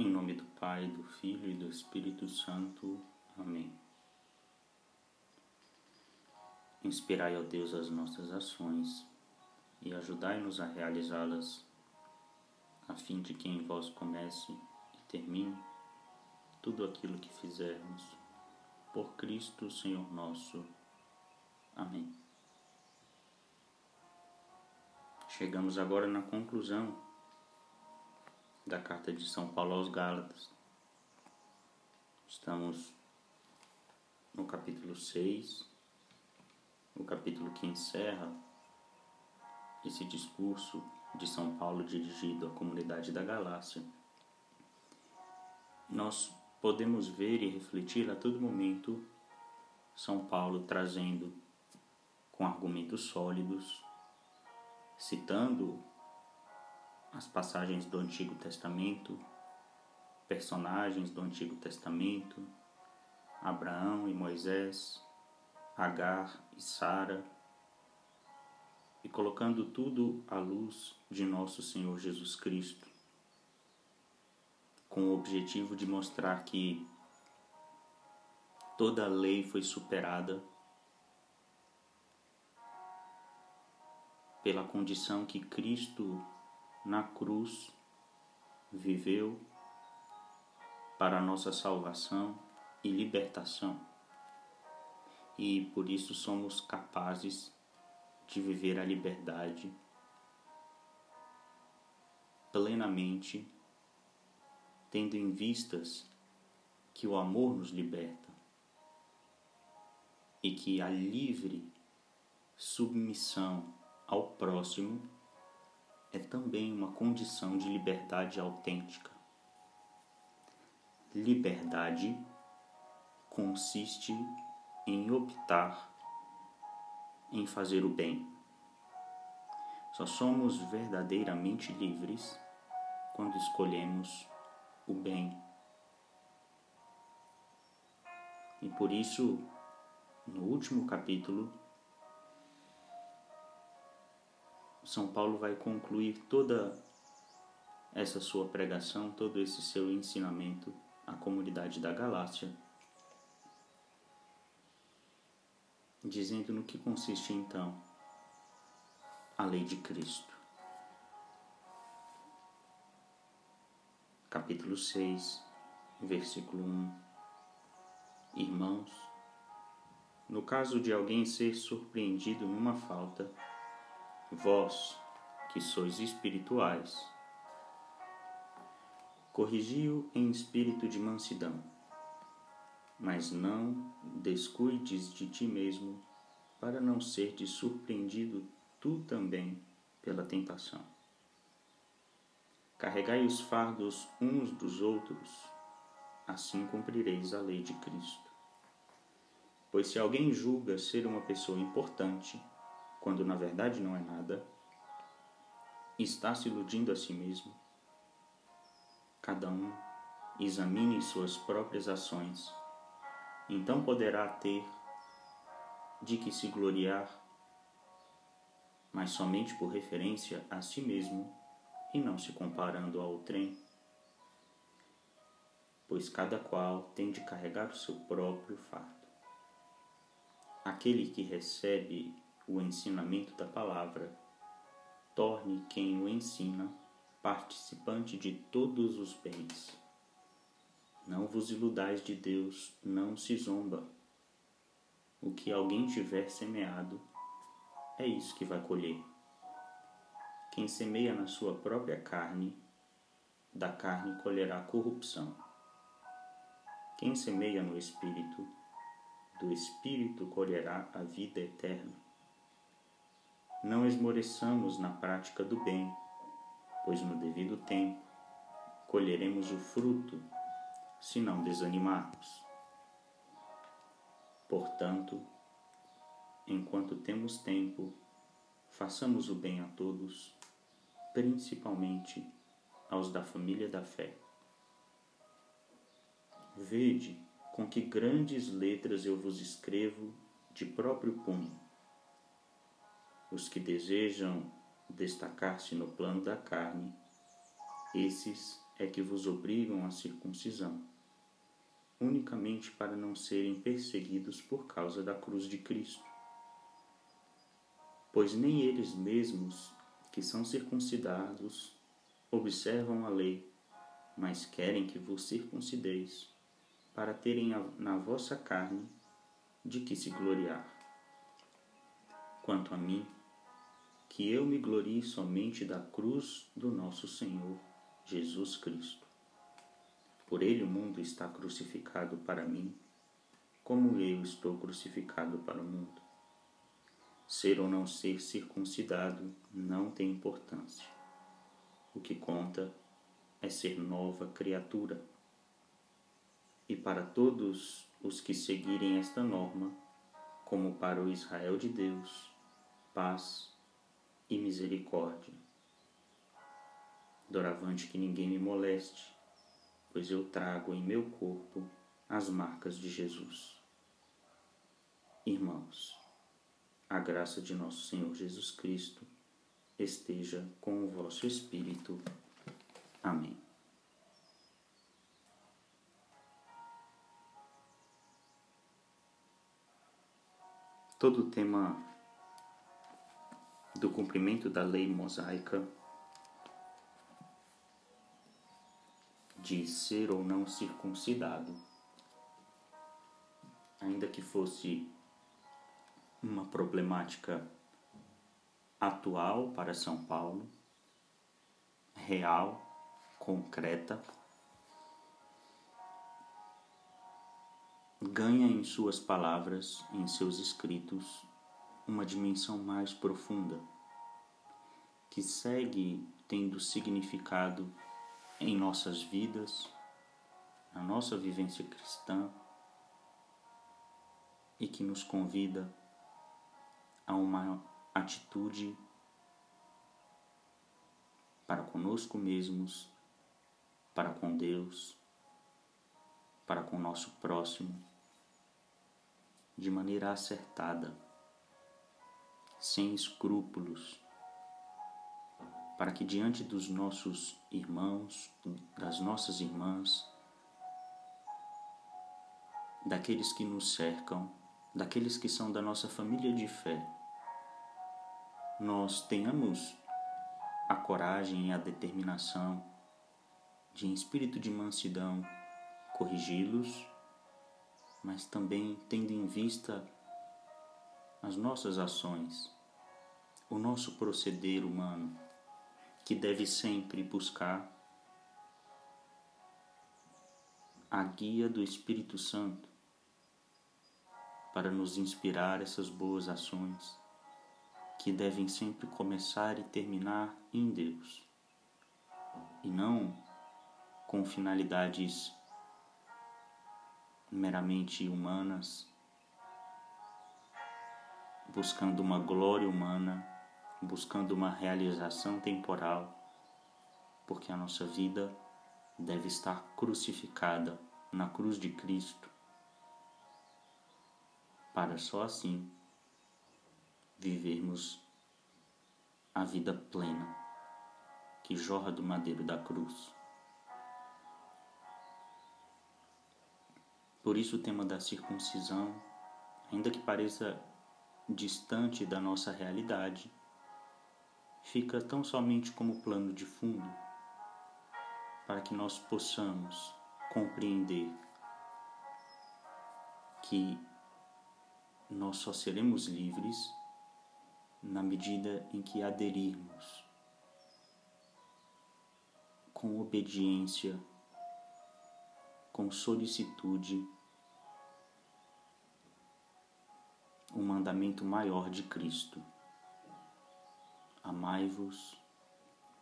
Em nome do Pai, do Filho e do Espírito Santo. Amém. Inspirai, ó Deus, as nossas ações e ajudai-nos a realizá-las, a fim de que em vós comece e termine tudo aquilo que fizermos. Por Cristo, Senhor nosso. Amém. Chegamos agora na conclusão da carta de São Paulo aos Gálatas. Estamos no capítulo 6, o capítulo que encerra esse discurso de São Paulo dirigido à comunidade da Galácia. Nós podemos ver e refletir a todo momento São Paulo trazendo com argumentos sólidos citando as passagens do Antigo Testamento, personagens do Antigo Testamento, Abraão e Moisés, Agar e Sara, e colocando tudo à luz de nosso Senhor Jesus Cristo, com o objetivo de mostrar que toda a lei foi superada pela condição que Cristo na cruz viveu para nossa salvação e libertação. E por isso somos capazes de viver a liberdade plenamente, tendo em vistas que o amor nos liberta e que a livre submissão ao próximo é também uma condição de liberdade autêntica. Liberdade consiste em optar em fazer o bem. Só somos verdadeiramente livres quando escolhemos o bem. E por isso, no último capítulo, São Paulo vai concluir toda essa sua pregação, todo esse seu ensinamento à comunidade da Galácia, dizendo no que consiste então a lei de Cristo. Capítulo 6, versículo 1. Irmãos, no caso de alguém ser surpreendido numa falta, vós que sois espirituais, corrigiu em espírito de mansidão, mas não descuides de ti mesmo, para não seres surpreendido tu também pela tentação. Carregai os fardos uns dos outros, assim cumprireis a lei de Cristo. Pois se alguém julga ser uma pessoa importante, quando na verdade não é nada, está se iludindo a si mesmo. Cada um examine suas próprias ações, então poderá ter de que se gloriar, mas somente por referência a si mesmo e não se comparando ao trem, pois cada qual tem de carregar o seu próprio fardo. Aquele que recebe o ensinamento da palavra, torne quem o ensina participante de todos os bens. Não vos iludais de Deus, não se zomba. O que alguém tiver semeado, é isso que vai colher. Quem semeia na sua própria carne, da carne colherá corrupção. Quem semeia no Espírito, do Espírito colherá a vida eterna. Não esmoreçamos na prática do bem, pois no devido tempo colheremos o fruto, se não desanimarmos. Portanto, enquanto temos tempo, façamos o bem a todos, principalmente aos da família da fé. Vede com que grandes letras eu vos escrevo de próprio punho os que desejam destacar-se no plano da carne, esses é que vos obrigam à circuncisão, unicamente para não serem perseguidos por causa da cruz de Cristo. Pois nem eles mesmos, que são circuncidados, observam a lei, mas querem que vos circuncideis, para terem na vossa carne de que se gloriar. Quanto a mim, que eu me glorie somente da cruz do nosso Senhor Jesus Cristo. Por ele o mundo está crucificado para mim, como eu estou crucificado para o mundo. Ser ou não ser circuncidado não tem importância. O que conta é ser nova criatura. E para todos os que seguirem esta norma, como para o Israel de Deus, paz e misericórdia. Doravante que ninguém me moleste, pois eu trago em meu corpo as marcas de Jesus. Irmãos, a graça de nosso Senhor Jesus Cristo esteja com o vosso espírito. Amém. Todo tema do cumprimento da lei mosaica de ser ou não circuncidado, ainda que fosse uma problemática atual para São Paulo, real, concreta, ganha em suas palavras, em seus escritos, uma dimensão mais profunda, que segue tendo significado em nossas vidas, na nossa vivência cristã e que nos convida a uma atitude para conosco mesmos, para com Deus, para com o nosso próximo, de maneira acertada sem escrúpulos, para que diante dos nossos irmãos, das nossas irmãs, daqueles que nos cercam, daqueles que são da nossa família de fé, nós tenhamos a coragem e a determinação de, em espírito de mansidão, corrigi-los, mas também tendo em vista as nossas ações, o nosso proceder humano, que deve sempre buscar a guia do Espírito Santo para nos inspirar essas boas ações que devem sempre começar e terminar em Deus e não com finalidades meramente humanas buscando uma glória humana, buscando uma realização temporal, porque a nossa vida deve estar crucificada na cruz de Cristo, para só assim vivermos a vida plena que jorra do madeiro da cruz. Por isso o tema da circuncisão, ainda que pareça distante da nossa realidade, fica tão somente como plano de fundo para que nós possamos compreender que nós só seremos livres na medida em que aderirmos com obediência, com solicitude o mandamento maior de Cristo: Amai-vos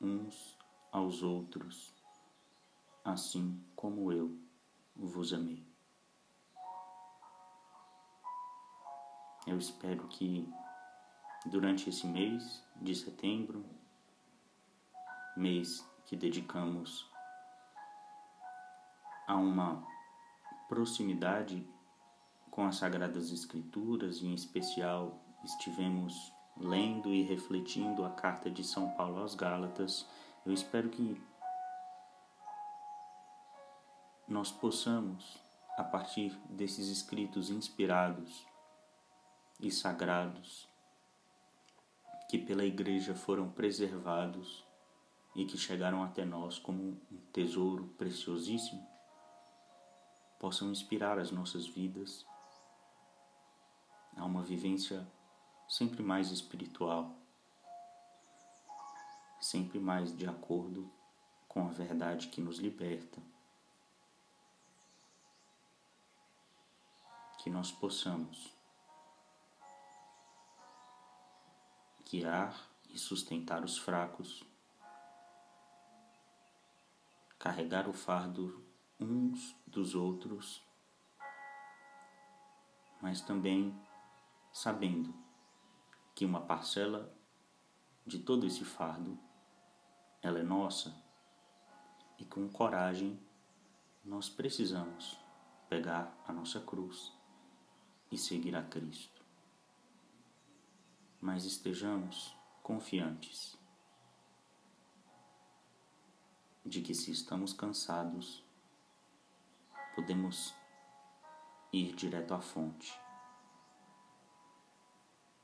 uns aos outros, assim como eu vos amei. Eu espero que durante esse mês de setembro, mês que dedicamos a uma proximidade com as Sagradas Escrituras e, em especial, estivemos lendo e refletindo a carta de São Paulo aos Gálatas, eu espero que nós possamos, a partir desses escritos inspirados e sagrados, que pela Igreja foram preservados e que chegaram até nós como um tesouro preciosíssimo, possam inspirar as nossas vidas a uma vivência sempre mais espiritual, sempre mais de acordo com a verdade que nos liberta. Que nós possamos guiar e sustentar os fracos, carregar o fardo uns dos outros, mas também sabendo que uma parcela de todo esse fardo ela é nossa e com coragem nós precisamos pegar a nossa cruz e seguir a Cristo. Mas estejamos confiantes de que se estamos cansados, podemos ir direto à fonte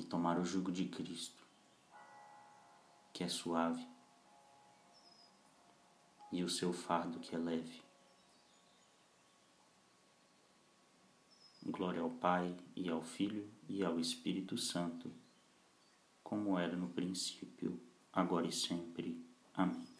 e tomar o jugo de Cristo, que é suave, e o seu fardo que é leve. Glória ao Pai, e ao Filho, e ao Espírito Santo, como era no princípio, agora e sempre. Amém.